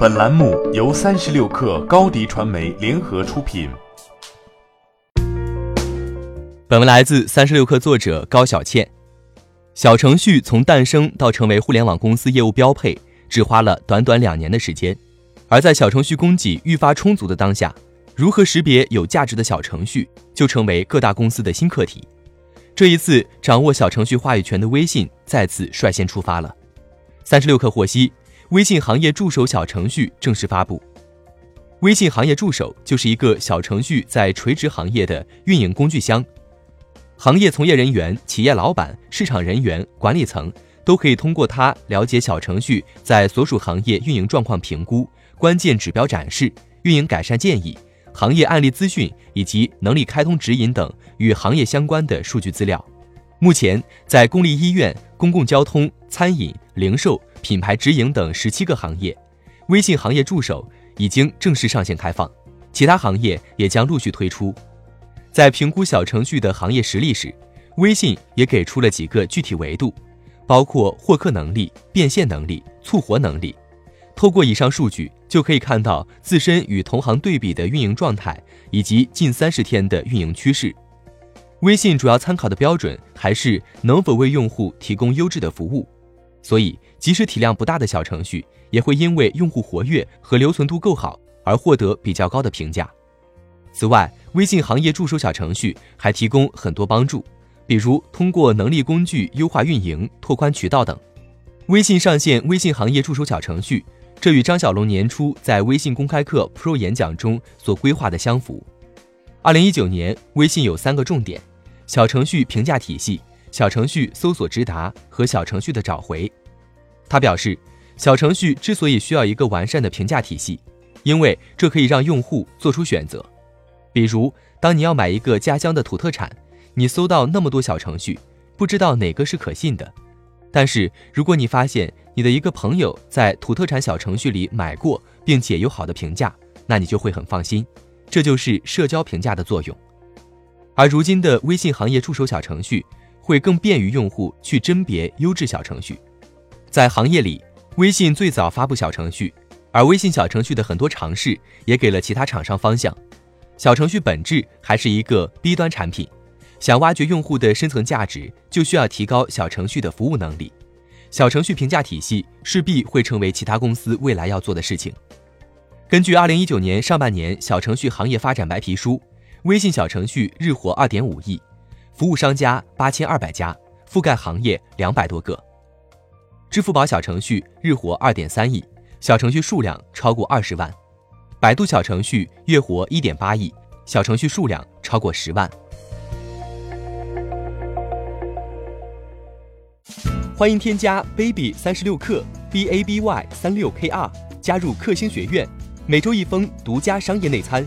本栏目由三十六氪高低传媒联合出品。本文来自三十六氪作者高小倩。小程序从诞生到成为互联网公司业务标配，只花了短短两年的时间。而在小程序供给愈发充足的当下，如何识别有价值的小程序，就成为各大公司的新课题。这一次，掌握小程序话语权的微信再次率先出发了。三十六氪获悉。微信行业助手小程序正式发布。微信行业助手就是一个小程序在垂直行业的运营工具箱，行业从业人员、企业老板、市场人员、管理层都可以通过它了解小程序在所属行业运营状况评估、关键指标展示、运营改善建议、行业案例资讯以及能力开通指引等与行业相关的数据资料。目前，在公立医院、公共交通、餐饮、零售。品牌直营等十七个行业，微信行业助手已经正式上线开放，其他行业也将陆续推出。在评估小程序的行业实力时，微信也给出了几个具体维度，包括获客能力、变现能力、促活能力。透过以上数据，就可以看到自身与同行对比的运营状态，以及近三十天的运营趋势。微信主要参考的标准还是能否为用户提供优质的服务。所以，即使体量不大的小程序，也会因为用户活跃和留存度够好而获得比较高的评价。此外，微信行业助手小程序还提供很多帮助，比如通过能力工具优化运营、拓宽渠道等。微信上线微信行业助手小程序，这与张小龙年初在微信公开课 Pro 演讲中所规划的相符。二零一九年，微信有三个重点：小程序评价体系。小程序搜索直达和小程序的找回，他表示，小程序之所以需要一个完善的评价体系，因为这可以让用户做出选择。比如，当你要买一个家乡的土特产，你搜到那么多小程序，不知道哪个是可信的。但是，如果你发现你的一个朋友在土特产小程序里买过，并且有好的评价，那你就会很放心。这就是社交评价的作用。而如今的微信行业助手小程序。会更便于用户去甄别优质小程序。在行业里，微信最早发布小程序，而微信小程序的很多尝试也给了其他厂商方向。小程序本质还是一个 B 端产品，想挖掘用户的深层价值，就需要提高小程序的服务能力。小程序评价体系势必会成为其他公司未来要做的事情。根据二零一九年上半年小程序行业发展白皮书，微信小程序日活二点五亿。服务商家八千二百家，覆盖行业两百多个。支付宝小程序日活二点三亿，小程序数量超过二十万。百度小程序月活一点八亿，小程序数量超过十万。欢迎添加 baby 三十六克 b a b y 三六 k r 加入克星学院，每周一封独家商业内参，